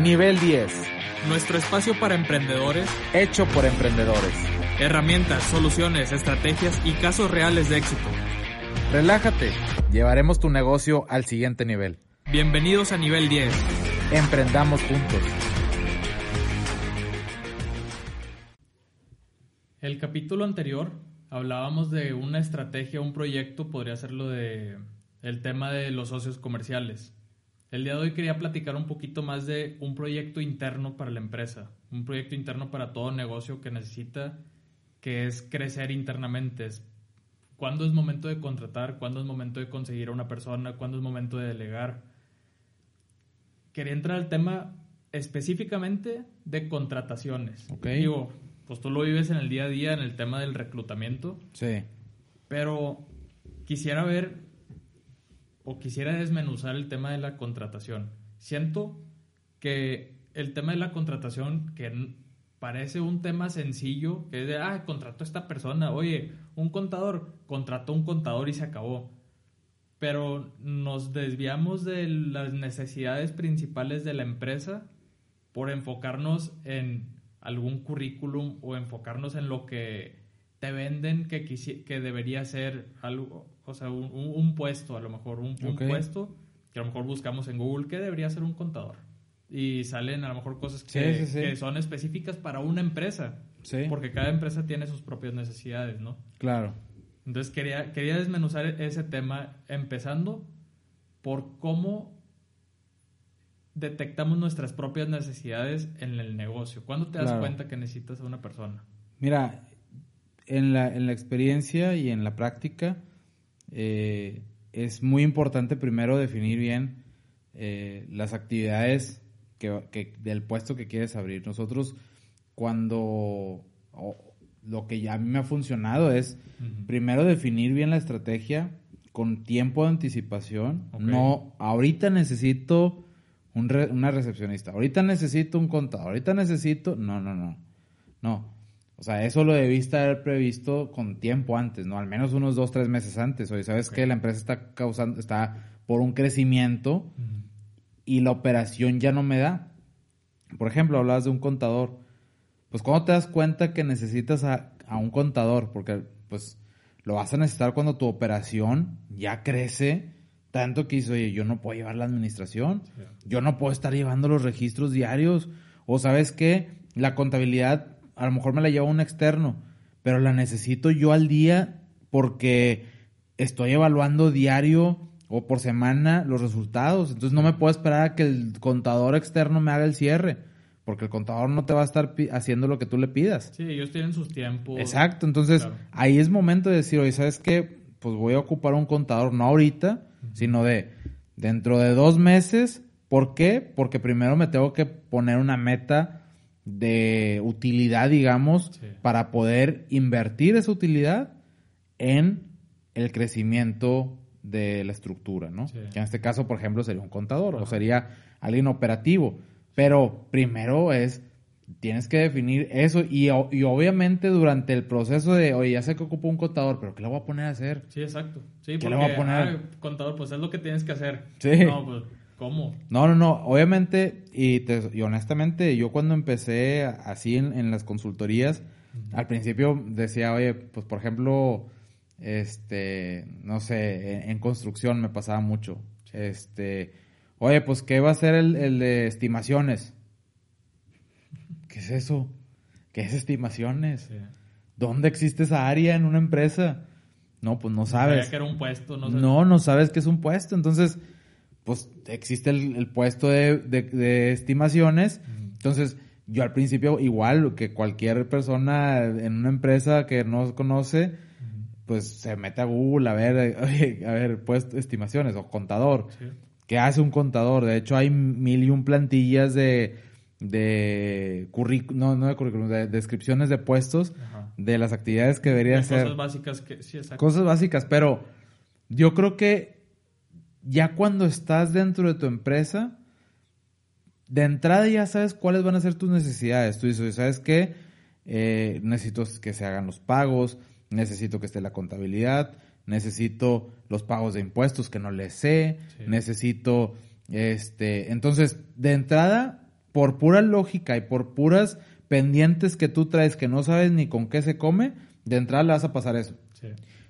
Nivel 10. Nuestro espacio para emprendedores. Hecho por emprendedores. Herramientas, soluciones, estrategias y casos reales de éxito. Relájate. Llevaremos tu negocio al siguiente nivel. Bienvenidos a Nivel 10. Emprendamos juntos. El capítulo anterior hablábamos de una estrategia, un proyecto, podría ser lo de el tema de los socios comerciales. El día de hoy quería platicar un poquito más de un proyecto interno para la empresa, un proyecto interno para todo negocio que necesita, que es crecer internamente. ¿Cuándo es momento de contratar? ¿Cuándo es momento de conseguir a una persona? ¿Cuándo es momento de delegar? Quería entrar al tema específicamente de contrataciones. Ok. Digo, pues tú lo vives en el día a día en el tema del reclutamiento. Sí. Pero quisiera ver o quisiera desmenuzar el tema de la contratación. Siento que el tema de la contratación, que parece un tema sencillo, que es de, ah, contrató a esta persona, oye, un contador, contrató un contador y se acabó. Pero nos desviamos de las necesidades principales de la empresa por enfocarnos en algún currículum o enfocarnos en lo que te venden que, que debería ser algo, o sea, un, puesto, a lo mejor, un, puesto que a lo mejor buscamos en Google, ¿qué debería ser un contador? Y salen a lo mejor cosas que, son específicas para una empresa. Porque cada empresa tiene sus propias necesidades, ¿no? Claro. Entonces quería, quería desmenuzar ese tema empezando por cómo detectamos nuestras propias necesidades en el negocio. ¿Cuándo te das cuenta que necesitas a una persona? Mira, en la, en la experiencia y en la práctica, eh, es muy importante primero definir bien eh, las actividades que, del puesto que quieres abrir. Nosotros cuando lo que ya a mí me ha funcionado es primero definir bien la estrategia con tiempo de anticipación. No, ahorita necesito un una recepcionista, ahorita necesito un contador, ahorita necesito... No, no, no. No o sea, eso lo debiste haber previsto con tiempo antes, ¿no? Al menos unos dos, tres meses antes. Oye, ¿sabes que La empresa está causando, está por un crecimiento y la operación ya no me da. Por ejemplo, hablabas de un contador. Pues, ¿cómo te das cuenta que necesitas a, un contador? Porque, pues, lo vas a necesitar cuando tu operación ya crece tanto que dices, oye, yo no puedo llevar la administración, yo no puedo estar llevando los registros diarios, o sabes qué, la contabilidad a lo mejor me la lleva un externo, pero la necesito yo al día porque estoy evaluando diario o por semana los resultados. Entonces no me puedo esperar a que el contador externo me haga el cierre, porque el contador no te va a estar haciendo lo que tú le pidas. Sí, ellos tienen sus tiempos. Exacto, entonces ahí es momento de decir, oye, ¿sabes qué? Pues voy a ocupar un contador, no ahorita, sino de dentro de dos meses. ¿Por qué? Porque primero me tengo que poner una meta de utilidad, digamos, para poder invertir esa utilidad en el crecimiento de la estructura, ¿no? Que en este caso, por ejemplo, sería un contador o sería alguien operativo. Pero primero es, tienes que definir eso y, y, obviamente durante el proceso de, oye, ya sé que ocupo un contador, pero ¿qué le voy a poner a hacer? Sí, exacto. Sí, ¿Qué porque, le voy a poner? Ah, contador, pues es lo que tienes que hacer. Sí. No, pues ¿Cómo? No, no, no. Obviamente, y, honestamente, yo cuando empecé así en, las consultorías, al principio decía, oye, pues por ejemplo, este, no sé, en, construcción me pasaba mucho. Este, oye, pues ¿qué va a ser el, de estimaciones? ¿Qué es eso? ¿Qué es estimaciones? ¿Dónde existe esa área en una empresa? No, pues no sabes. que era un puesto, no, no, no sabes que es un puesto. Entonces, pues existe el, puesto de, estimaciones. Entonces, yo al principio, igual que cualquier persona en una empresa que no conoce, pues se mete a Google a ver, a ver, puesto estimaciones o contador. ¿Qué hace un contador? De hecho, hay mil y un plantillas de, de currículum, no, no de currículum, de descripciones de puestos de las actividades que debería hacer. Cosas básicas que, sí, exacto. Cosas básicas, pero yo creo que ya cuando estás dentro de tu empresa, de entrada ya sabes cuáles van a ser tus necesidades. Tú dices, ¿sabes qué? Eh, necesito que se hagan los pagos, necesito que esté la contabilidad, necesito los pagos de impuestos que no les sé, necesito, este, entonces, de entrada, por pura lógica y por puras pendientes que tú traes que no sabes ni con qué se come, de entrada le vas a pasar eso.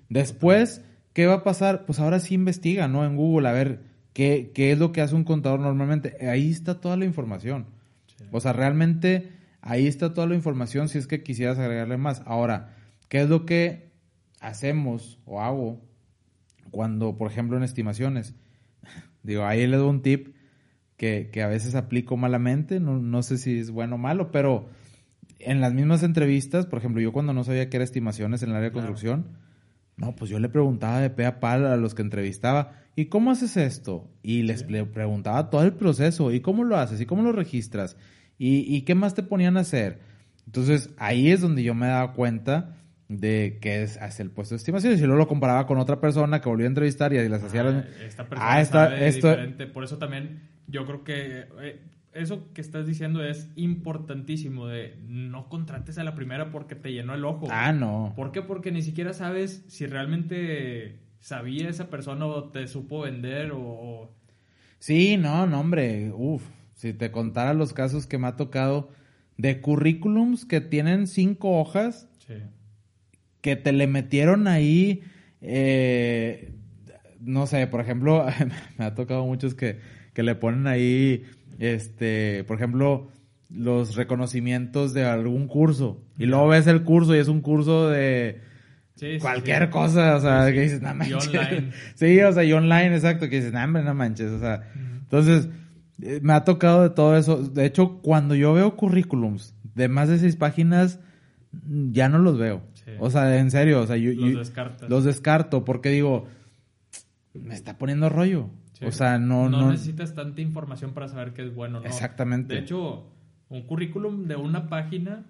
Después, ¿qué va a pasar? Pues ahora sí investiga, ¿no? En Google, a ver qué, qué es lo que hace un contador normalmente. Ahí está toda la información. O sea, realmente ahí está toda la información si es que quisieras agregarle más. Ahora, ¿qué es lo que hacemos o hago cuando, por ejemplo, en estimaciones? Digo, ahí le doy un tip que, a veces aplico malamente, no, no, sé si es bueno o malo, pero en las mismas entrevistas, por ejemplo, yo cuando no sabía qué era estimaciones en el área de construcción, no, pues yo le preguntaba de pe a pal a los que entrevistaba, ¿y cómo haces esto? Y les preguntaba todo el proceso, ¿y cómo lo haces? ¿Y cómo lo registras? ¿Y, ¿Y qué más te ponían a hacer? Entonces, ahí es donde yo me daba cuenta de que es hacia el puesto de estimaciones y luego lo comparaba con otra persona que volvió a entrevistar y las hacía ah, esta persona ah, está, esto... diferente por eso también yo creo que eh, eso que estás diciendo es importantísimo de no contrates a la primera porque te llenó el ojo. Ah, no. ¿Por qué? Porque ni siquiera sabes si realmente sabía esa persona o te supo vender o... Sí, no, no, hombre, uf, si te contara los casos que me ha tocado de currículums que tienen cinco hojas, que te le metieron ahí, eh, no sé, por ejemplo, me ha tocado muchos que que le ponen ahí, este, por ejemplo, los reconocimientos de algún curso. Y luego ves el curso y es un curso de cualquier cosa, o sea, que dices, no manches. online. sí, o sea, y online, exacto, que dices, no, no manches, o sea. Entonces, eh, me ha tocado de todo eso. De hecho, cuando yo veo currículums de más de seis páginas, ya no los veo. O sea, en serio, o sea, yo, los, los descarto porque digo, me está poniendo rollo. O sea, no, no, necesitas tanta información para saber qué es bueno, ¿no? Exactamente. De hecho, un currículum de una página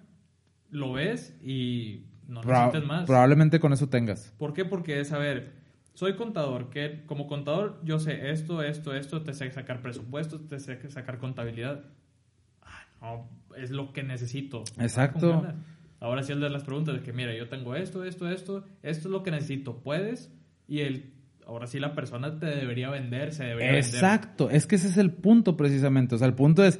lo ves y no necesitas más. Probablemente con eso tengas. ¿Por qué? Porque es, a ver, soy contador, que como contador yo sé esto, esto, esto, te sé sacar presupuestos, te sé sacar contabilidad. Ah, no, es lo que necesito. Exacto. Ahora sí el de las preguntas de que, mira, yo tengo esto, esto, esto, esto es lo que necesito, ¿puedes? Y el ahora sí la persona te debería vender, se debería Exacto, es que ese es el punto precisamente. O sea, el punto es,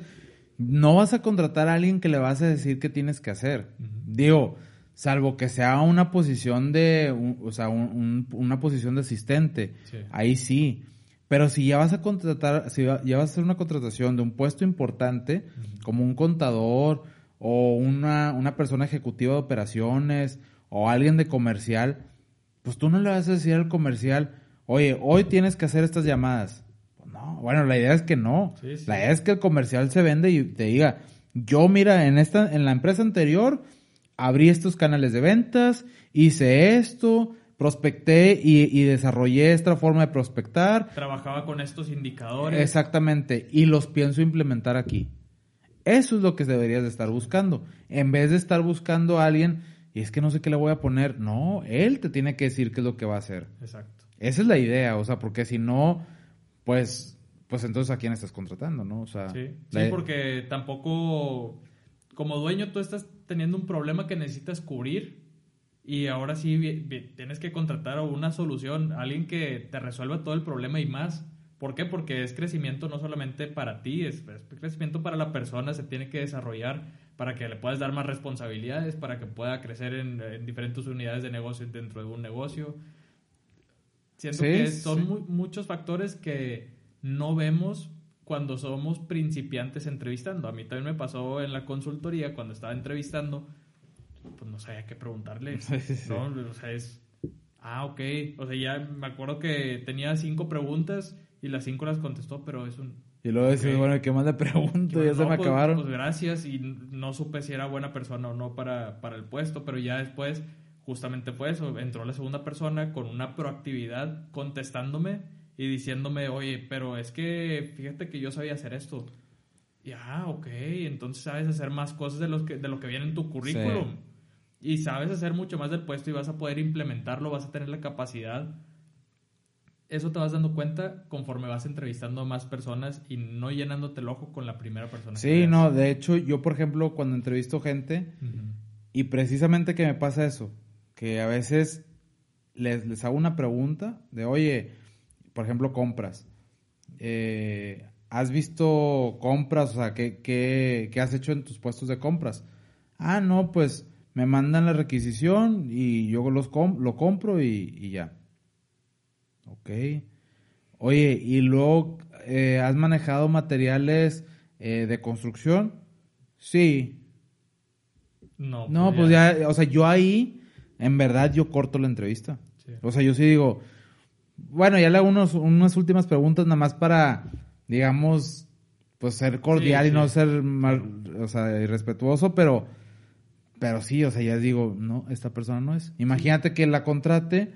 no vas a contratar a alguien que le vas a decir qué tienes que hacer. Digo, salvo que sea una posición de, o sea, una posición de asistente. Ahí sí. Pero si ya vas a contratar, si ya vas a hacer una contratación de un puesto importante, como un contador o una, una persona ejecutiva de operaciones o alguien de comercial, pues tú no le vas a decir al comercial, oye, hoy tienes que hacer estas llamadas. Pues no, bueno, la idea es que no. La idea es que el comercial se vende y te diga, yo mira, en, esta, en la empresa anterior abrí estos canales de ventas, hice esto, prospecté y, y, desarrollé esta forma de prospectar. Trabajaba con estos indicadores. Exactamente, y los pienso implementar aquí. Eso es lo que deberías de estar buscando. En vez de estar buscando a alguien, y es que no sé qué le voy a poner, no, él te tiene que decir qué es lo que va a hacer. Exacto. Esa es la idea, o sea, porque si no, pues, pues entonces a quién estás contratando, ¿no? O sea, sí, sí porque tampoco, como dueño, tú estás teniendo un problema que necesitas cubrir y ahora sí tienes que contratar una solución, alguien que te resuelva todo el problema y más. ¿Por qué? Porque es crecimiento no solamente para ti, es, crecimiento para la persona, se tiene que desarrollar para que le puedas dar más responsabilidades, para que pueda crecer en, en diferentes unidades de negocio dentro de un negocio. Siento que son muchos factores que no vemos cuando somos principiantes entrevistando. A mí también me pasó en la consultoría cuando estaba entrevistando, pues no sabía qué preguntarle. ¿no? O sea, es, ah, ok. O sea, ya me acuerdo que tenía cinco preguntas y las cinco las contestó, pero es un... Y luego dices, bueno, ¿qué más le pregunto? ya se me pues, acabaron. Pues gracias y no supe si era buena persona o no para, para el puesto, pero ya después justamente fue eso, entró la segunda persona con una proactividad contestándome y diciéndome, oye, pero es que fíjate que yo sabía hacer esto. Y ah, ok, entonces sabes hacer más cosas de, los que, de lo que viene en tu currículum. Y sabes hacer mucho más del puesto y vas a poder implementarlo, vas a tener la capacidad. Eso te vas dando cuenta conforme vas entrevistando a más personas y no llenándote el ojo con la primera persona. Sí, no, de hecho, yo, por ejemplo, cuando entrevisto gente, y precisamente que me pasa eso, que a veces les, les hago una pregunta de, oye, por ejemplo, compras. Eh, ¿has visto compras? O sea, ¿qué, qué, qué has hecho en tus puestos de compras? Ah, no, pues me mandan la requisición y yo los lo compro y, y, ya. Ok. Oye, ¿y luego eh, has manejado materiales eh, de construcción? Sí. No, No, pues pues ya, o sea, yo ahí, en verdad, yo corto la entrevista. Sí. O sea, yo sí digo, bueno, ya le hago unos, unas últimas preguntas nada más para, digamos, pues ser cordial Sí, y no ser mal, o sea, irrespetuoso, pero, pero sí, o sea, ya digo, no, esta persona no es. Imagínate que la contrate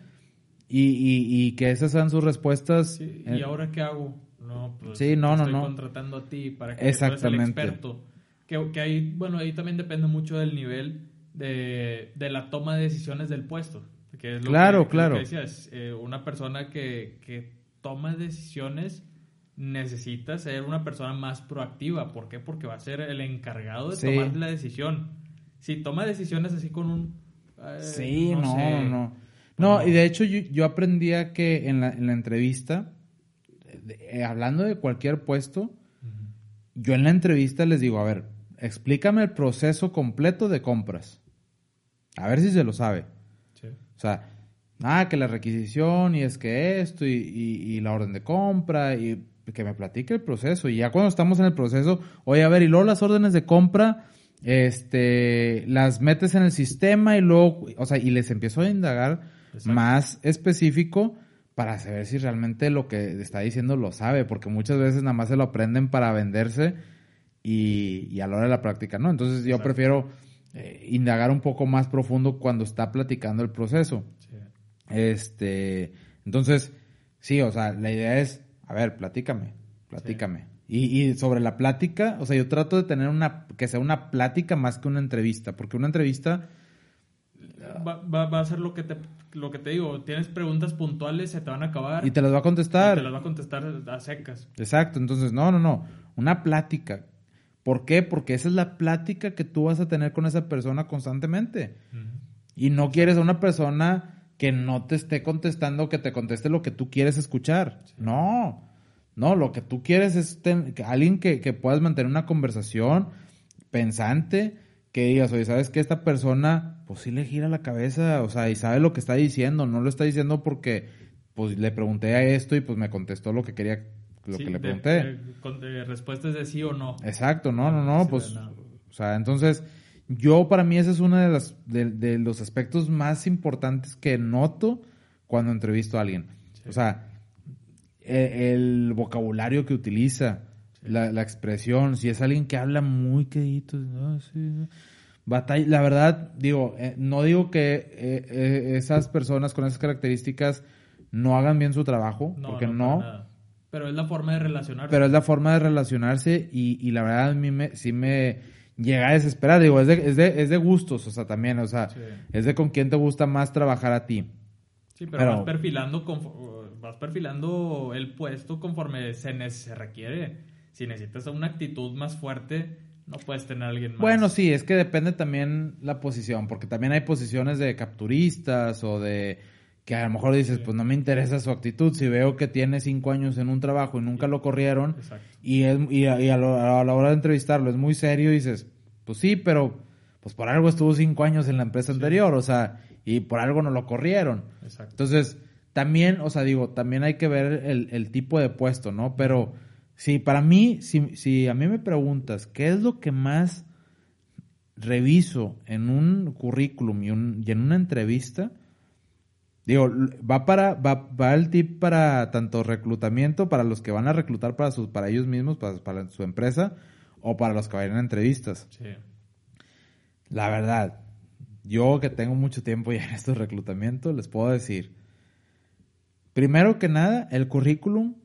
y, y, y que esas sean sus respuestas. Sí, eh, ¿Y ahora qué hago? No, pues Sí, no, te no, estoy no. contratando a ti para que tú eres el Exactamente. experto. Que, que ahí, bueno, ahí también depende mucho del nivel de, de la toma de decisiones del puesto. Que es lo Claro, que, claro. que decías, eh, una persona que, que toma decisiones necesita ser una persona más proactiva. ¿Por qué? Porque va a ser el encargado de Sí. tomar la decisión. Si toma decisiones así con un... eh, Sí, no, no, sé, no. No, y de hecho yo, yo aprendía que en la, en la entrevista, eh, hablando de cualquier puesto, yo en la entrevista les digo, a ver, explícame el proceso completo de compras. A ver si se lo sabe. Sí. O sea, ah, que la requisición y es que esto y, y- y la orden de compra y que me platique el proceso. Y ya cuando estamos en el proceso, oye, a ver, y luego las órdenes de compra, este, las metes en el sistema y luego, o sea, y les empiezo a indagar Exacto. más específico para saber si realmente lo que está diciendo lo sabe, porque muchas veces nada más se lo aprenden para venderse y, y a la hora de la práctica, ¿no? Entonces yo Exacto. prefiero eh, indagar un poco más profundo cuando está platicando el proceso. Sí. Este, entonces, sí, o sea, la idea es, a ver, platícame, platícame. Y, y sobre la plática, o sea, yo trato de tener una, que sea una plática más que una entrevista, porque una entrevista, Va, va, va a ser lo que te lo que te digo, tienes preguntas puntuales, se te van a acabar y te las va a y contestar. te las va a contestar a secas. Exacto, entonces, no, no, no, una plática. ¿Por qué? Porque esa es la plática que tú vas a tener con esa persona constantemente. Y no quieres a una persona que no te esté contestando, que te conteste lo que tú quieres escuchar. No, no, lo que tú quieres es ten- que alguien que, que puedas mantener una conversación pensante, que digas, oye, ¿sabes que Esta persona, pues sí le gira la cabeza, o sea, y sabe lo que está diciendo, no lo está diciendo porque, pues le pregunté a esto y pues me contestó lo que quería, lo Sí, que le de- pregunté. de- con de respuestas de sí o no. Exacto, no, no, no, pues, no. o sea, entonces, yo para mí ese es uno de, las, de, de los aspectos más importantes que noto cuando entrevisto a alguien. O sea, e- el, vocabulario que utiliza, la, la expresión, si es alguien que habla muy quedito, ¿no? Sí, batalla, la verdad, digo, eh, no digo que eh, eh, esas personas con esas características no hagan bien su trabajo, No, porque no. Pero es la forma de relacionarse. pero es la forma de relacionarse y, y la verdad a mí me, sí me llega a desesperar. Digo, es de, es, de, es de gustos, o sea, también, o sea, Sí. es de con quién te gusta más trabajar a ti. Sí, pero, Pero- vas perfilando vas perfilando el puesto conforme se, se requiere. Si necesitas una actitud más fuerte, no puedes tener a alguien más. Bueno, sí, es que depende también la posición, porque también hay posiciones de capturistas o de que a lo mejor dices, Sí. pues no me interesa su actitud. Si veo que tiene cinco años en un trabajo y nunca lo corrieron, y, es, y, a, y a lo- a la hora de entrevistarlo es muy serio dices, pues sí, pero pues por algo estuvo cinco años en la empresa anterior, o sea, y por algo no lo corrieron. Exacto. Entonces, también, o sea, digo, también hay que ver el, el tipo de puesto, ¿no? Pero si para mí, si, si a mí me preguntas, ¿qué es lo que más reviso en un currículum y, un- y en una entrevista? Digo, va para, va, va el tip para tanto reclutamiento, para los que van a reclutar para sus, para ellos mismos, para, para su empresa, o para los que vayan a entrevistas. Sí. La verdad, yo que tengo mucho tiempo ya en estos reclutamientos, les puedo decir, primero que nada, el currículum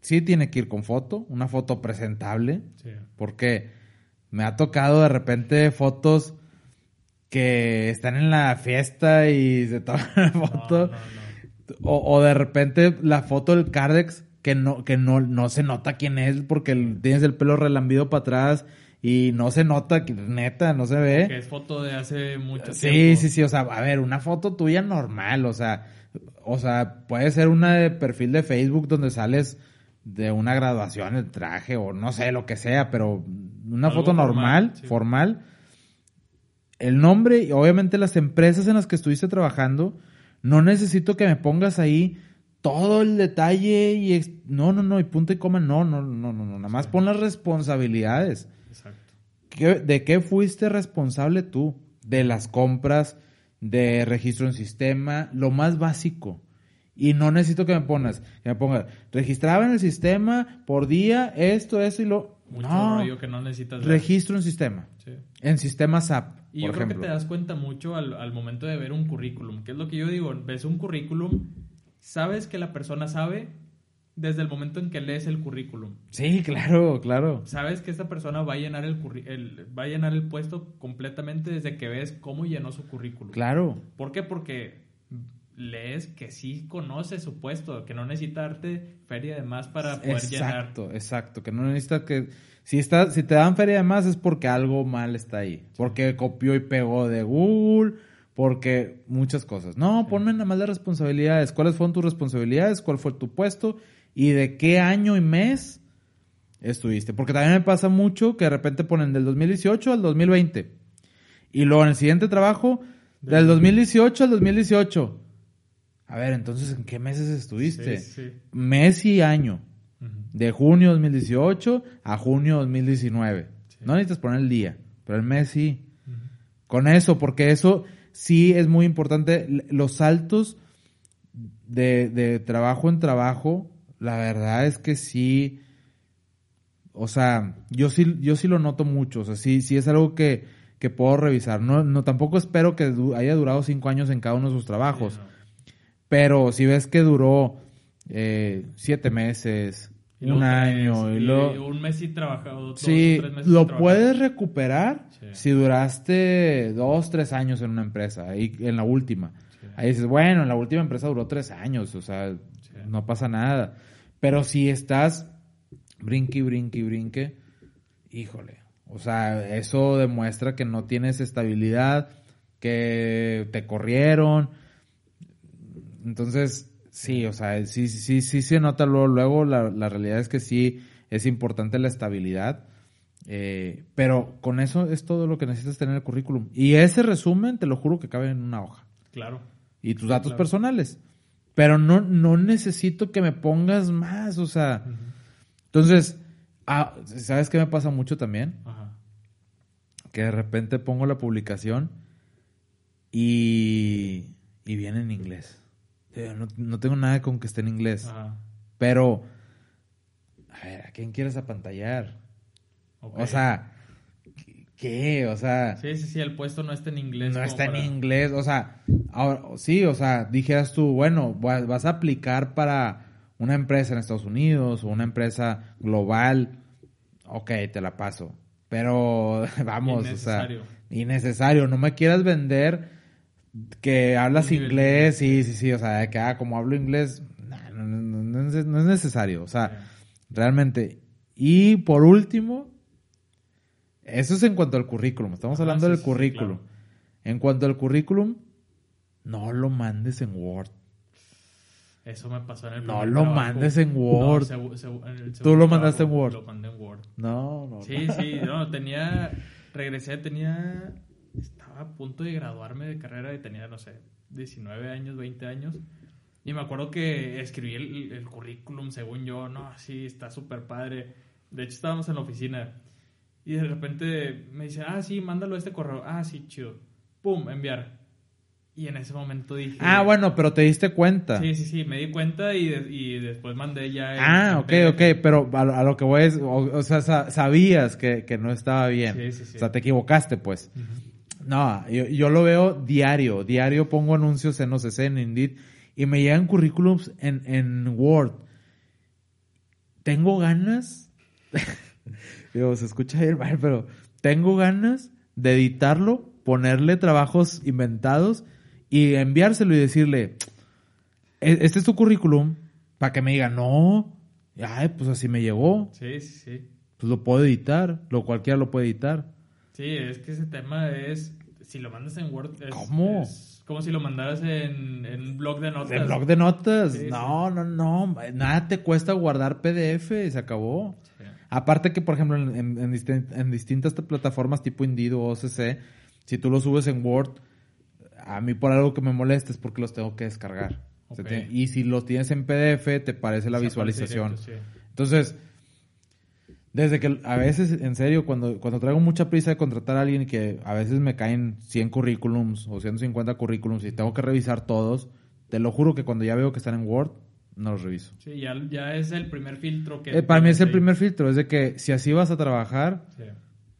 sí tiene que ir con foto, una foto presentable, Sí. porque me ha tocado de repente fotos que están en la fiesta y se toman la foto. no, no. O, o de repente la foto del Cardex que no, que no, no se nota quién es porque tienes el pelo relambido para atrás y no se nota, que neta, no se ve. Que es foto de hace mucho Sí, tiempo. sí, sí, o sea, a ver, una foto tuya normal, o sea, o sea, puede ser una de perfil de Facebook donde sales de una graduación, el traje o no sé, lo que sea, pero una Algo foto formal, normal, sí. formal. El nombre y obviamente las empresas en las que estuviste trabajando, no necesito que me pongas ahí todo el detalle y ex- no, no, no, y punto y coma, no, no, no, no, no, nada más pon las responsabilidades. Exacto. ¿Qué- ¿De qué fuiste responsable tú? De las compras, de registro en sistema, lo más básico. Y no necesito que me pongas, que me pongas, registraba en el sistema por día esto, eso y lo... Mucho no, rollo que no necesitas. ver. registro en sistema. Sí. En sistema SAP, Y por yo creo ejemplo. que te das cuenta mucho al, al momento de ver un currículum. ¿Qué es lo que yo digo? Ves un currículum, sabes que la persona sabe desde el momento en que lees el currículum. Sí, claro, claro. Sabes que esta persona va a llenar el, el- va a llenar el puesto completamente desde que ves cómo llenó su currículum. Claro. ¿Por qué? Porque lees que sí conoce su puesto, que no necesita darte feria de más para poder llenar. Exacto, exacto. Que no necesitas que. Si, está, si te dan feria de más es porque algo mal está ahí. Porque copió y pegó de Google. Porque muchas cosas. No, ponme nada más las responsabilidades. ¿Cuáles fueron tus responsabilidades? ¿Cuál fue tu puesto? ¿Y de qué año y mes estuviste? Porque también me pasa mucho que de repente ponen del 2018 al 2020. Y luego en el siguiente trabajo, del 2018 al 2018. A ver, entonces, ¿en qué meses estuviste? Sí, sí. Mes y año. Ujú. De junio 2018 a junio 2019. Sí. No necesitas poner el día, pero el mes sí. Con eso, porque eso sí es muy importante. Los saltos de, de trabajo en trabajo, la verdad es que sí. O sea, yo sí, yo sí lo noto mucho. O sea, sí, sí es algo que, que puedo revisar. No, no, tampoco espero que haya durado cinco años en cada uno de sus trabajos. No. Pero si ves que duró eh, siete meses, Y un año, y luego... un mes y trabajado. dos Sí, tres meses lo puedes recuperar Sí. si duraste dos, tres años en una empresa, ahí en la última. Sí. Ahí dices, bueno, en la última empresa duró tres años, o sea, Sí. no pasa nada. Pero si estás brinque, brinque, brinque, híjole, o sea, eso demuestra que no tienes estabilidad, que te corrieron. Entonces, sí, o sea, sí, sí, sí se nota luego, luego la, la realidad es que sí es importante la estabilidad. eh, pero con eso es todo lo que necesitas tener en el currículum. Y ese resumen, te lo juro que cabe en una hoja Claro. y tus datos claro. personales. Pero no, no necesito que me pongas más, o sea. Entonces, ah, ¿sabes qué me pasa mucho también? Ajá. Que de repente pongo la publicación y, y viene en inglés. Digo, No, no tengo nada con que esté en inglés. Ajá. Pero, a ver, ¿a quién quieres apantallar? O sea, ¿qué? O sea, Sí, sí, sí, el puesto no está en inglés. no está en inglés, o sea, ahora, sí, o sea, dijeras tú, bueno, va- vas a aplicar para una empresa en Estados Unidos o una empresa global, ok, te la paso, pero vamos, o sea, innecesario, no me quieras vender que hablas inglés, sí, sí, sí, o sea, que, ah, como hablo inglés, nah, no, no, no, no es- necesario, o sea, realmente. Y por último, eso es en cuanto al currículum. Estamos hablando sí, del currículum. claro. En cuanto al currículum, no lo mandes en Word. Eso me pasó en el No lo trabajo. mandes en Word. No, el Tú lo mandaste en Word. Lo mandé en Word. No, no. Sí, no. sí, no, tenía, regresé, tenía, estaba a punto de graduarme de carrera y tenía, no sé, 19 años, 20 años. Y me acuerdo que escribí el, el currículum, según yo, no, sí, está súper padre. De hecho, estábamos en la oficina y de repente me dice, ah, sí, mándalo a este correo. Ah, sí, chido. Pum, enviar. Y en ese momento dije... Ah, bueno, pero te diste cuenta. Sí, sí, sí, me di cuenta y, de- y después mandé ya... el- Ah, el ok, PDF. ok, pero a, lo- a lo que voy es, o, o sea, sa- sabías que, que no estaba bien. Sí, sí, sí. O sea, te equivocaste, pues. Ujú. No, yo, yo lo veo diario. Diario pongo anuncios en OCC, en Indeed, y me llegan currículums en, en Word. Tengo ganas, digo, se escucha bien mal, pero tengo ganas de editarlo, ponerle trabajos inventados y enviárselo y decirle, "E- este es tu currículum, para que me diga, no, ay, pues así me llegó, Sí, sí, sí. pues lo puedo editar, lo cualquiera lo puede editar. Sí, es que ese tema es si lo mandas en Word, es, ¿Cómo? es como si lo mandaras en, en un blog de notas. De blog de notas. Sí, no, no, no. Nada te cuesta guardar PDF y se acabó. Sí. Aparte que, por ejemplo, en, en- en distin- en distintas plataformas tipo Indeed o OCC, si tú lo subes en Word, a mí por algo que me molesta es porque los tengo que descargar. Y si los tienes en PDF, te parece la Se visualización. directo. Entonces, desde que a veces, en serio, cuando, cuando traigo mucha prisa de contratar a alguien y que a veces me caen 100 currículums o 150 currículums y tengo que revisar todos, te lo juro que cuando ya veo que están en Word, no los reviso. Sí, ya, ya es el primer filtro que... Eh, para mí es el primer filtro, es de que si así vas a trabajar, Sí.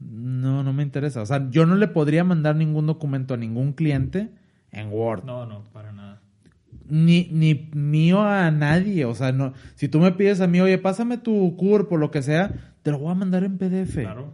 no, no me interesa. O sea, yo no le podría mandar ningún documento a ningún cliente en Word. No, no, para nada. Ni, ni mío a nadie. O sea, no. Si tú me pides a mí, oye, pásame tu CURP o lo que sea, te lo voy a mandar en PDF. Claro.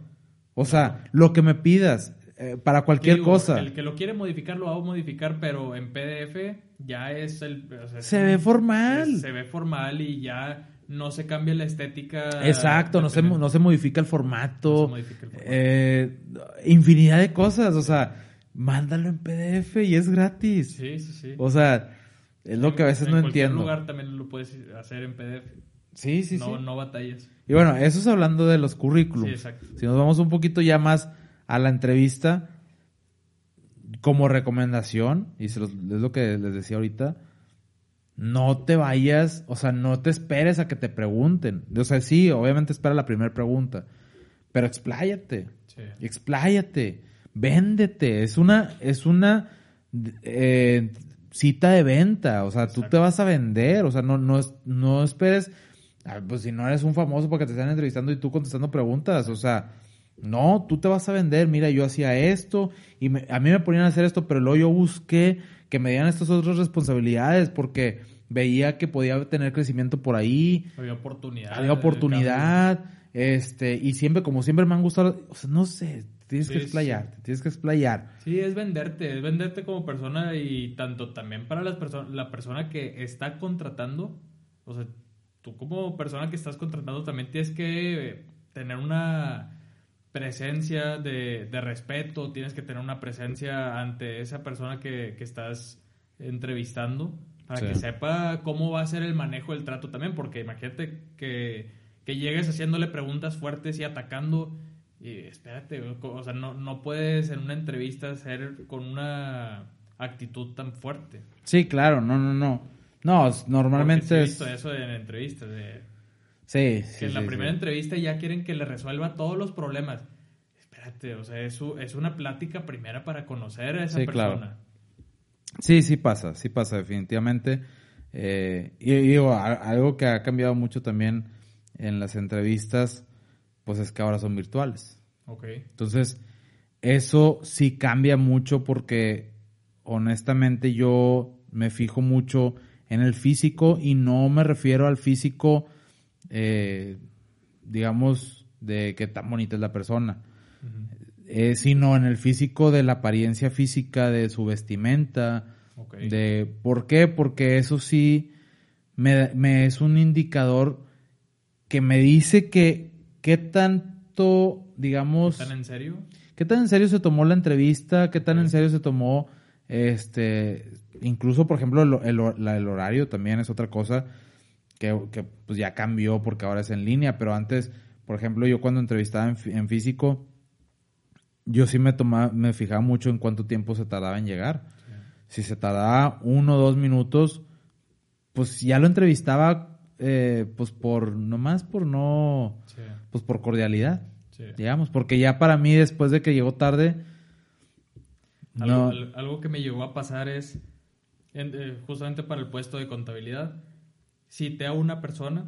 O sea, lo que me pidas, eh, para cualquier digo, cosa. El que lo quiere modificar lo va a modificar, pero en PDF ya es el... o sea, es Se ve formal. es- se ve formal y ya no se cambia la estética. Exacto, no se, no se modifica el No formato. se modifica el formato. eh, infinidad de cosas. O sea, mándalo en PDF y es gratis. Sí, sí, sí. O sea, es lo que a veces en no entiendo. lugar también lo puedes hacer en PDF. Sí, sí, no, sí. no batallas. Y bueno, eso es hablando de los currículums. Sí, exacto. Si nos vamos un poquito ya más a la entrevista, como recomendación, y se los- es lo que les decía ahorita, no te vayas, o sea, no te esperes a que te pregunten. O sea, sí, obviamente espera la primera pregunta, pero expláyate, Sí. expláyate, véndete. Es una, es una eh, cita de venta, o sea, tú Exacto. te vas a vender, o sea, no, no, es- no esperes, ah, pues si no eres un famoso porque te están entrevistando y tú contestando preguntas, o sea, no, tú te vas a vender, mira, yo hacía esto y me- a mí me ponían a hacer esto, pero luego yo busqué que me dieran estas otras responsabilidades porque veía que podía tener crecimiento por ahí, Había oportunidad. había oportunidad, este, y siempre, como siempre me han gustado, o sea, no sé, tienes Sí, que sí. explayarte, tienes que explayar. Sí, es venderte, es venderte como persona y tanto también para las personas, la persona que está contratando, o sea, tú como persona que estás contratando también tienes que tener una presencia de, de respeto, tienes que tener una presencia ante esa persona que, que estás entrevistando para Sí. que sepa cómo va a ser el manejo del trato también, porque imagínate que, que llegues haciéndole preguntas fuertes y atacando y espérate, o sea, no, no puedes en una entrevista ser con una actitud tan fuerte. Sí, claro, no, no, no. No, normalmente es... visto eso en entrevistas, de Sí, sí, que en la sí, primera sí. entrevista ya quieren que le resuelva todos los problemas. Espérate, o sea, es, es una plática primera para conocer a esa claro. persona. Sí, sí pasa, sí pasa, definitivamente. Eh, y y digo, a- algo que ha cambiado mucho también en las entrevistas, pues es que ahora son virtuales. Ok. Entonces, eso sí cambia mucho porque honestamente yo me fijo mucho en el físico y no me refiero al físico, eh, digamos, de qué tan bonita es la persona, eh, sino en el físico de la apariencia física, de su vestimenta, Ok. de ¿por qué? Porque eso sí me, me es un indicador que me dice que qué tanto, digamos, ¿Están en serio? qué tan en serio se tomó la entrevista, qué tan en serio se tomó, este, incluso por ejemplo el, el- la- el horario también es otra cosa que, que, pues ya cambió porque ahora es en línea, pero antes, por ejemplo, yo cuando entrevistaba en, fí- en físico, yo sí me tomaba, me fijaba mucho en cuánto tiempo se tardaba en llegar. Si se tardaba uno o dos minutos, pues ya lo entrevistaba, eh, pues por, nomás por no, Sí. Pues por cordialidad, sí. digamos, porque ya para mí después de que llegó tarde, Algo, no, al- algo que me llegó a pasar es, en- eh, justamente para el puesto de contabilidad, cité a una persona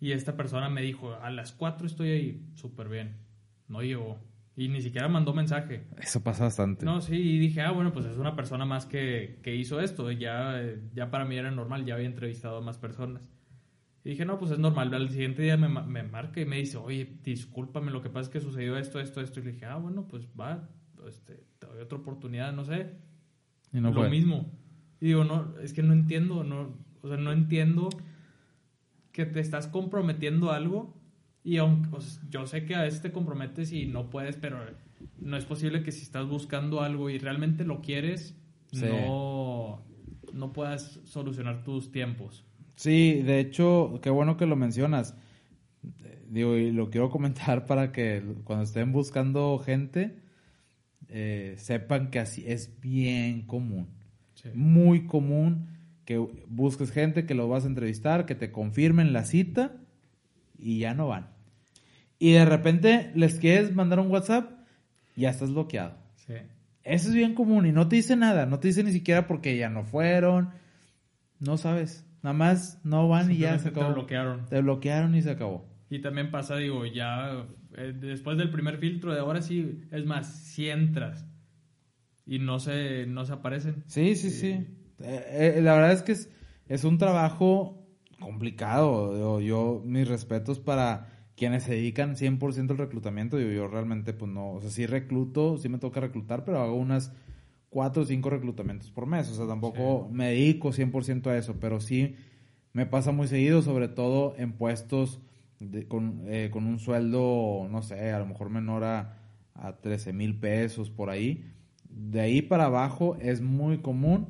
y esta persona me dijo, a las 4 estoy ahí, súper bien. No llegó. Y ni siquiera mandó mensaje. eso pasa bastante. No, sí, y dije, ah, bueno, pues es una persona más que, que hizo esto. Ya, eh, ya para mí era normal, ya había entrevistado a más personas. Y dije, no, pues es normal. Al siguiente día me, me marca y me dice, oye, discúlpame, lo que pasa es que sucedió esto, esto, esto. Y le dije, ah, bueno, pues va, este, te doy otra oportunidad, no sé. Y no lo fue. mismo. Y digo, no, es que no entiendo, no, o sea, no entiendo que te estás comprometiendo a algo y aunque sea, yo sé que a veces te comprometes y no puedes, pero no es posible que si estás buscando algo y realmente lo quieres, no, no puedas solucionar tus tiempos. Sí, de hecho, qué bueno que lo mencionas. Digo, y lo quiero comentar para que cuando estén buscando gente, eh, sepan que así es bien común. Muy común que busques gente que lo vas a entrevistar, que te confirmen la cita y ya no van. Y de repente les quieres mandar un WhatsApp, ya estás bloqueado. Sí. Eso es bien común y no te dice nada, no te dice ni siquiera porque ya no fueron, no sabes, nada más no van y ya se acabó. Te bloquearon. Te bloquearon y se acabó. Y también pasa, digo, ya eh, después del primer filtro de ahora sí, es más, si entras y no se, no se aparecen. Sí, sí, sí. Eh, eh, la verdad es que es, es un trabajo complicado. Yo, mis respetos para quienes se dedican 100% al reclutamiento. Yo, yo realmente, pues no, o sea, sí recluto, sí me toca reclutar, pero hago unas cuatro o cinco reclutamientos por mes. O sea, tampoco me dedico 100% a eso, pero sí me pasa muy seguido, sobre todo en puestos con, eh, con, un sueldo, no sé, a lo mejor menor a, a 13 mil pesos por ahí. De ahí para abajo es muy común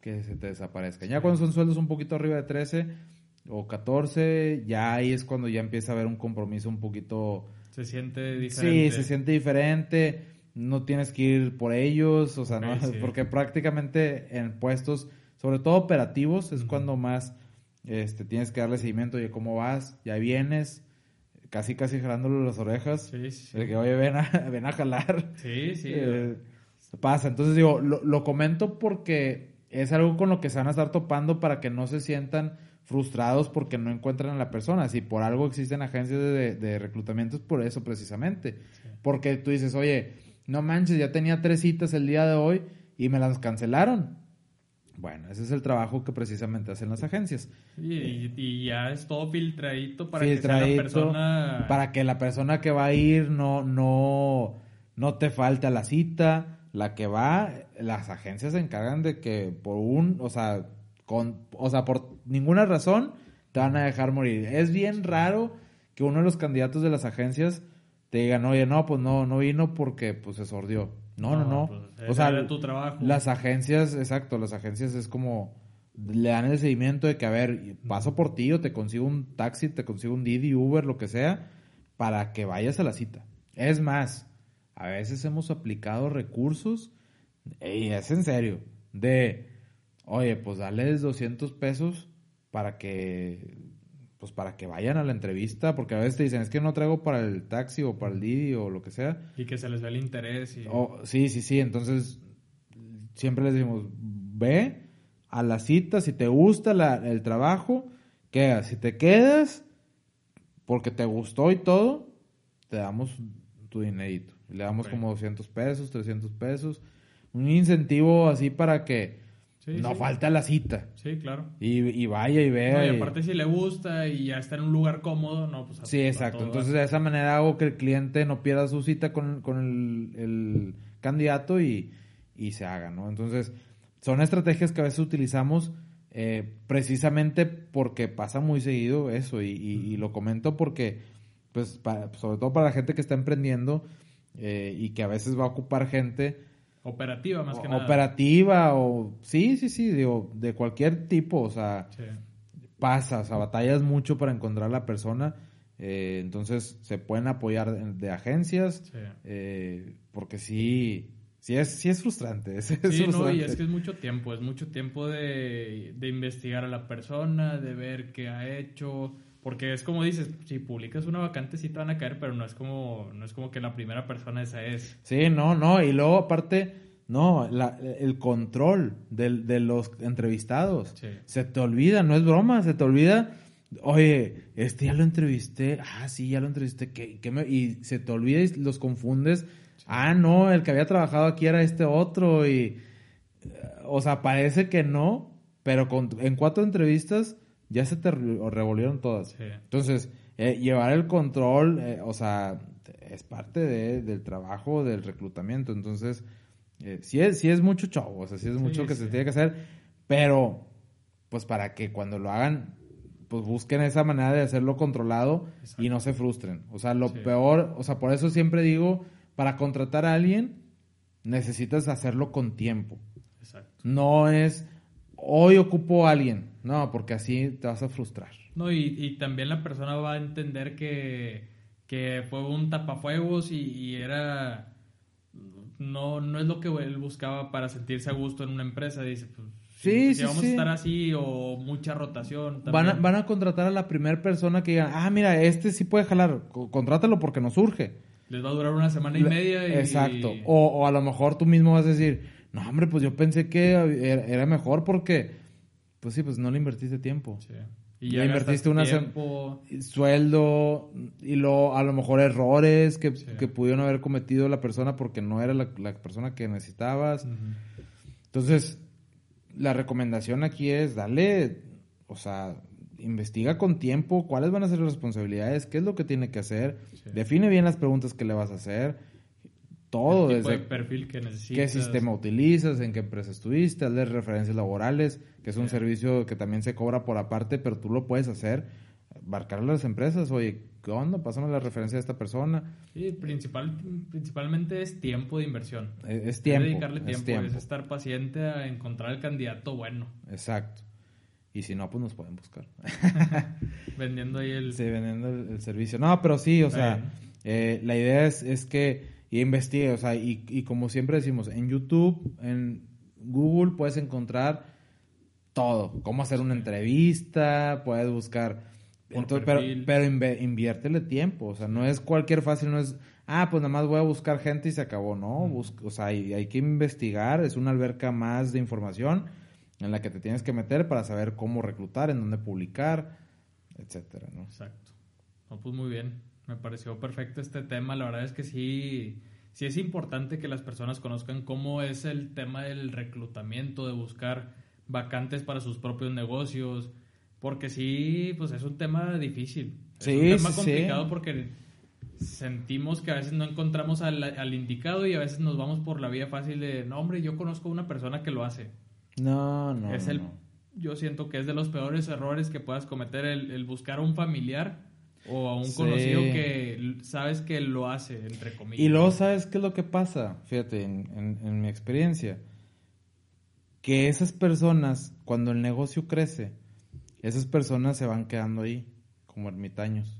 que se te desaparezca. Ya cuando son sueldos un poquito arriba de 13 o 14, ya ahí es cuando ya empieza a haber un compromiso un poquito... Se siente diferente. Sí, se siente diferente. No tienes que ir por ellos, o sea, no, porque prácticamente en puestos, sobre todo operativos, es cuando más este, tienes que darle seguimiento, oye, ¿cómo vas? ¿Ya vienes? Casi, casi jalándole las orejas. Sí, sí. De que, oye, ven a, ven a jalar. Sí, sí. Eh, pasa. Entonces, digo, lo, comento porque es algo con lo que se van a estar topando para que no se sientan frustrados porque no encuentran a la persona. Si por algo existen agencias de, de reclutamiento, es por eso precisamente. Porque tú dices, oye, no manches, ya tenía tres citas el día de hoy y me las cancelaron. Bueno, ese es el trabajo que precisamente hacen las agencias. Y, ya es todo filtradito para que la persona... Para que la persona que va a ir no, no, no te falte a la cita. La que va, las agencias se encargan de que por un, o sea, con, o sea, por ninguna razón te van a dejar morir. Es bien raro que uno de los candidatos de las agencias te digan, oye, no, pues no, no vino porque pues se sordió. No, no, no. Pues, o sea, tu trabajo. las agencias, exacto, las agencias es como le dan el seguimiento de que, a ver, paso por ti o te consigo un taxi, te consigo un Didi, Uber, lo que sea, para que vayas a la cita. Es más, a veces hemos aplicado recursos, y es en serio, de, oye, pues dale 200 pesos para que pues para que vayan a la entrevista, porque a veces te dicen, es que no traigo para el taxi o para el Didi o lo que sea. Y que se les ve el interés. Y... sí, sí, sí, entonces siempre les decimos, ve a la cita, si te gusta el trabajo, queda. Si te quedas porque te gustó y todo, te damos tu dinerito. Le damos como 200 pesos, 300 pesos. Un incentivo así para que no falta la cita. Sí, claro. Y, vaya y vea. y aparte si le gusta y ya está en un lugar cómodo, no, pues... sí, exacto. Entonces de esa manera hago que el cliente no pierda su cita con, el, candidato y, se haga, ¿no? Entonces son estrategias que a veces utilizamos eh, precisamente porque pasa muy seguido eso y, lo comento porque, pues, sobre todo para la gente que está emprendiendo eh, y que a veces va a ocupar gente Operativa, más que nada. Operativa o... Sí, sí, sí, digo, de cualquier tipo, o sea, pasa, o sea, batallas mucho para encontrar a la persona. Eh, entonces, se pueden apoyar de, agencias, eh, porque sí, sí es, sí es frustrante. Es, sí, no, y es que es mucho tiempo, es mucho tiempo de, de investigar a la persona, de ver qué ha hecho... Porque es como dices, si publicas una vacante sí te van a caer, pero no es como, no es como que la primera persona esa es. Sí, no, no. Y luego aparte, no, el control de, los entrevistados. Se te olvida, no es broma, se te olvida. Oye, este ya lo entrevisté. Ah, sí, ya lo entrevisté. ¿Qué, me? Y se te olvida y los confundes. Ah, no, el que había trabajado aquí era este otro. Y. O sea, parece que no, pero en cuatro entrevistas ya se te revolvieron todas. Entonces, eh, llevar el control, eh, o sea, es parte del trabajo del reclutamiento. Entonces, eh, sí, es, es mucho show, o sea, sí es mucho que se tiene que hacer, pero pues para que cuando lo hagan, pues busquen esa manera de hacerlo controlado y no se frustren. O sea, lo peor, o sea, por eso siempre digo, para contratar a alguien, necesitas hacerlo con tiempo. Exacto. No es, hoy ocupo a alguien. No, porque así te vas a frustrar. No, y, y también la persona va a entender que, que fue un tapafuegos y, y era... No, no es lo que él buscaba para sentirse a gusto en una empresa. Dice, pues, Sí, si sí, vamos sí. a estar así o mucha rotación. Van a, van a contratar a la primera persona que digan, ah, mira, este sí puede jalar, co- contrátalo porque nos urge. Les va a durar una semana y media. Y, Exacto. O, o a lo mejor tú mismo vas a decir, no, hombre, pues yo pensé que era, mejor porque, pues sí, pues no le invertiste tiempo. Sí. Y Ya ya invertiste una tiempo. Sueldo y lo, a lo mejor errores que, Sí. que pudieron haber cometido la persona porque no era la, la persona que necesitabas. Entonces, la recomendación aquí es darle, o sea, investiga con tiempo cuáles van a ser las responsabilidades, qué es lo que tiene que hacer, Sí. define bien las preguntas que le vas a hacer, todo el tipo desde de perfil que necesitas. qué sistema utilizas, en qué empresa estuviste, hazle referencias laborales, que es un Sí. servicio que también se cobra por aparte, pero tú lo puedes hacer, marcarle a las empresas, oye, ¿qué onda? Pásame la referencia de esta persona. Sí, principal, principalmente es tiempo de inversión. Es, es Es tiempo. dedicarle es tiempo, es, estar paciente a encontrar el candidato bueno. Exacto. Y si no, pues nos pueden buscar. Vendiendo ahí el... Sí, vendiendo el, el servicio. No, pero sí, o Está sea, eh, la idea es, es que y investigue, o sea, y, y como siempre decimos, en YouTube, en Google puedes encontrar todo, cómo hacer una entrevista, puedes buscar, entonces, pero, pero inviértele tiempo, o sea, no es cualquier fácil, no es, ah, pues nada más voy a buscar gente y se acabó, no, Bus- o sea, hay, hay que investigar, es una alberca más de información en la que te tienes que meter para saber cómo reclutar, en dónde publicar, etcétera, ¿no? Exacto. No, pues muy bien. Me pareció perfecto este tema. La verdad es que sí, sí es importante que las personas conozcan cómo es el tema del reclutamiento, de buscar vacantes para sus propios negocios. Porque sí, pues es un tema difícil. Es Sí, un tema sí, sí. complicado porque sentimos que a veces no encontramos al, al indicado y a veces nos vamos por la vía fácil de, no, hombre, yo conozco a una persona que lo hace. No, no. es no, el, no. yo siento que es de los peores errores que puedas cometer el, el buscar a un familiar o a un Sí. conocido que sabes que lo hace, entre comillas. Y luego, ¿sabes qué es lo que pasa? Fíjate, en, en- en mi experiencia, que esas personas, cuando el negocio crece, esas personas se van quedando ahí, como ermitaños.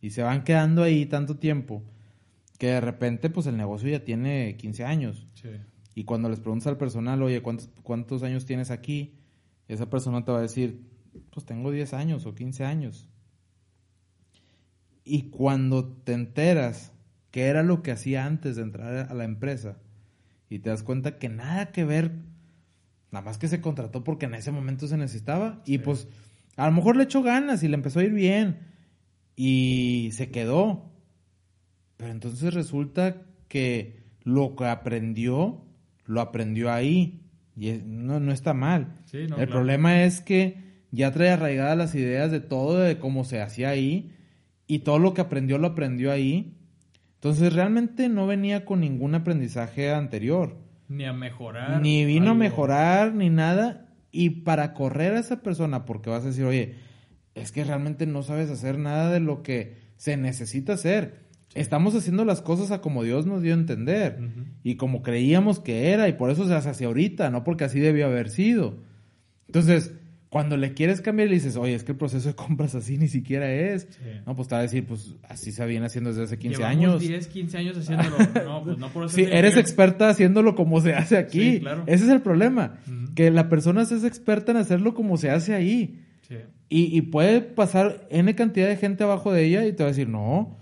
Y se van quedando ahí tanto tiempo, que de repente, pues el negocio ya tiene 15 años. Sí. Y cuando les preguntas al personal, oye, ¿cuántos, cuántos años tienes aquí? Esa persona te va a decir, pues tengo 10 años o 15 años. Y cuando te enteras que era lo que hacía antes de entrar a la empresa y te das cuenta que nada que ver, nada más que se contrató porque en ese momento se necesitaba y Sí. pues a lo mejor le echó ganas y le empezó a ir bien y se quedó. Pero entonces resulta que lo que aprendió, lo aprendió ahí. Y no, no está mal. Sí, no, El claro. problema es que ya trae arraigadas las ideas de todo, de cómo se hacía ahí. Y todo lo que aprendió, lo aprendió ahí. Entonces realmente no venía con ningún aprendizaje anterior. Ni a mejorar. Ni vino a mejorar, ni nada. Y para correr a esa persona, porque vas a decir, oye, es que realmente no sabes hacer nada de lo que se necesita hacer. Estamos haciendo las cosas a como Dios nos dio a entender. Y como creíamos que era, y por eso se hace así ahorita, no porque así debió haber sido. Entonces, cuando le quieres cambiar, le dices, oye, es que el proceso de compras así ni siquiera es. Sí. No, pues te va a decir, pues así se viene haciendo desde hace 15 Llevamos años. 10, 15 años haciéndolo. No, pues no por eso. Sí, eres experta haciéndolo como se hace aquí. Sí, claro. Ese es el problema. Que la persona es experta en hacerlo como se hace ahí. Sí. Y, y puede pasar N cantidad de gente abajo de ella y te va a decir, no,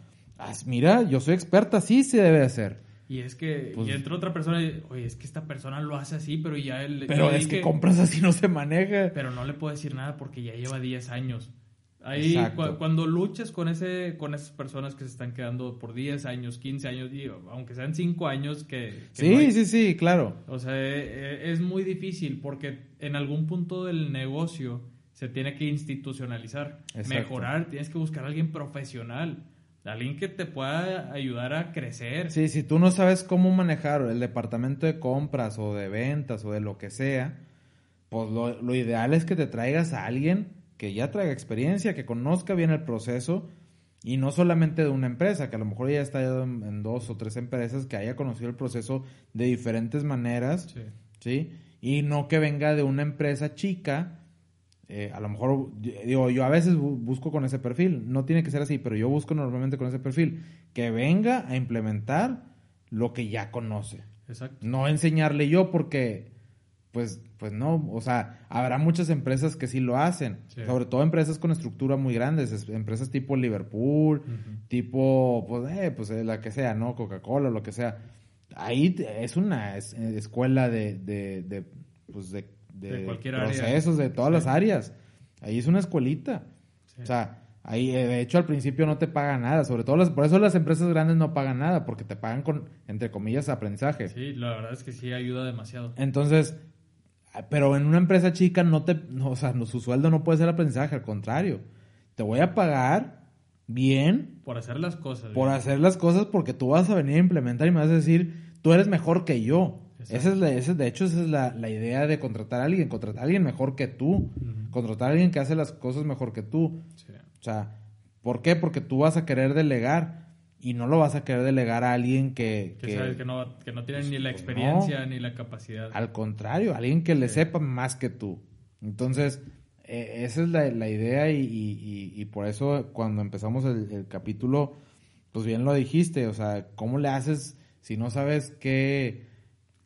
mira, yo soy experta, así se debe hacer. Y es que, Pues- y entra otra persona y, oye, es que esta persona lo hace así, pero ya él. Pero es que compras así no se maneja. Pero no le puedo decir nada porque ya lleva 10 años. Ahí, cu- cuando luchas con ese con esas personas que se están quedando por 10 años, 15 años, y aunque sean 5 años, que... que Sí, no hay- sí, sí, claro. O sea, eh, eh, es muy difícil porque en algún punto del negocio se tiene que institucionalizar, Exacto. mejorar, tienes que buscar a alguien profesional, alguien que te pueda ayudar a crecer. Sí, si tú no sabes cómo manejar el departamento de compras o de ventas o de lo que sea, pues lo, lo ideal es que te traigas a alguien que ya traiga experiencia, que conozca bien el proceso Y no solamente de una empresa, que a lo mejor ya está en, en dos o tres empresas, que haya conocido el proceso de diferentes maneras, Sí. ¿sí? Y no que venga de una empresa chica. Eh, a lo mejor, digo, yo a veces bu- busco con ese perfil. No tiene que ser así, pero yo busco normalmente con ese perfil. Que venga a implementar lo que ya conoce. Exacto. No enseñarle yo porque, pues, pues no. O sea, habrá muchas empresas que sí lo hacen. Sí. Sobre todo empresas con estructura muy grandes. es- Empresas tipo Liverpool, tipo, pues, eh, pues eh, la que sea, ¿no? Coca-Cola, lo que sea. Ahí es una eh, escuela de, de, de, pues, de, de De cualquier área. procesos, de todas las áreas. Ahí es una escuelita. O sea, ahí, eh, de hecho, al principio no te pagan nada. Sobre todo, las, por eso las empresas grandes no pagan nada, porque te pagan con, entre comillas, aprendizaje. Sí, la verdad es que sí ayuda demasiado. Entonces, ah, pero en una empresa chica no te, no, o sea, no, su sueldo no puede ser aprendizaje, al contrario. Te voy a pagar bien Por hacer las cosas. por hacer las cosas porque tú vas a venir a implementar y me vas a decir, tú eres mejor que yo. Esa es la, esa- de hecho, esa es la, la idea de contratar a alguien, contratar a alguien mejor que tú, contratar a alguien que hace las cosas mejor que tú. Sí. O sea, ¿por qué? Porque tú vas a querer delegar y no lo vas a querer delegar a alguien que... Que, que- sabes que no, que no tienen ni la pues, experiencia ni la capacidad. al contrario, alguien que le Sí. sepa más que tú. Entonces, eh, esa es la, la idea y, y- y- y por eso cuando empezamos el, el capítulo, pues bien lo dijiste, o sea, ¿cómo le haces si no sabes qué,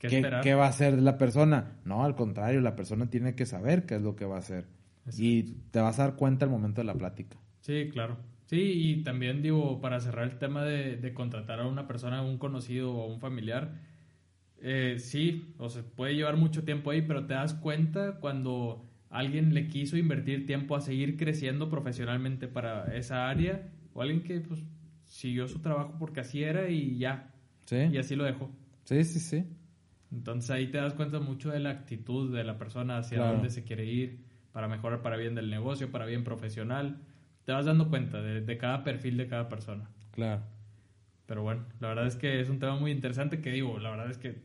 ¿Qué qué, va a hacer la persona? No, al contrario, la persona tiene que saber qué es lo que va a hacer. Exacto. Y te vas a dar cuenta al momento de la plática. Sí, claro. Sí, y también digo, para cerrar el tema de, de contratar a una persona, a un conocido o a un familiar, eh, sí, o sea, puede llevar mucho tiempo ahí, pero te das cuenta cuando alguien le quiso invertir tiempo a seguir creciendo profesionalmente para esa área, o alguien que pues siguió su trabajo porque así era y ya, ¿Sí? y así lo dejó. Sí, sí, sí. Entonces ahí te das cuenta mucho de la actitud de la persona, hacia Claro. dónde se quiere ir, para mejorar para bien del negocio, para bien profesional. Te vas dando cuenta de, de cada perfil de cada persona. Claro. Pero bueno, la verdad es que es un tema muy interesante que digo, la verdad es que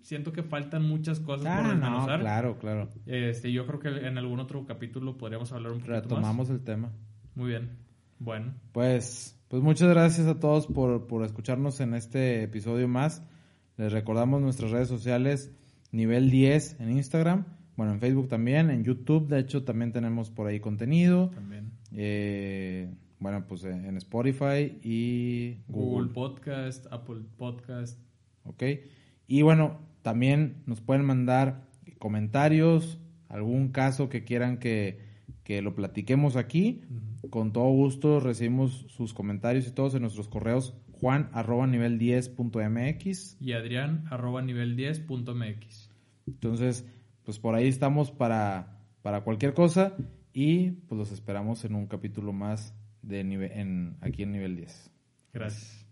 siento que faltan muchas cosas por Ah, no, desmenuzar. claro, claro. Este, yo creo que en algún otro capítulo podríamos hablar un poquito más. Retomamos el tema. Muy bien. Bueno, Pues, pues muchas gracias a todos por, por escucharnos en este episodio más. Les recordamos nuestras redes sociales, nivel 10 en Instagram, bueno, en Facebook también, en YouTube, de hecho también tenemos por ahí contenido. también. Eh, bueno, pues eh, en Spotify y Google Google. Podcast, Apple Podcast. ¿ok? Y bueno, también nos pueden mandar comentarios, algún caso que quieran que, que lo platiquemos aquí. Con todo gusto recibimos sus comentarios y todos en nuestros correos Juan arroba nivel 10.mx. Y Adrián arroba nivel 10.mx. Entonces, pues por ahí estamos para, para cualquier cosa y pues los esperamos en un capítulo más de nivel, aquí en nivel 10. Gracias.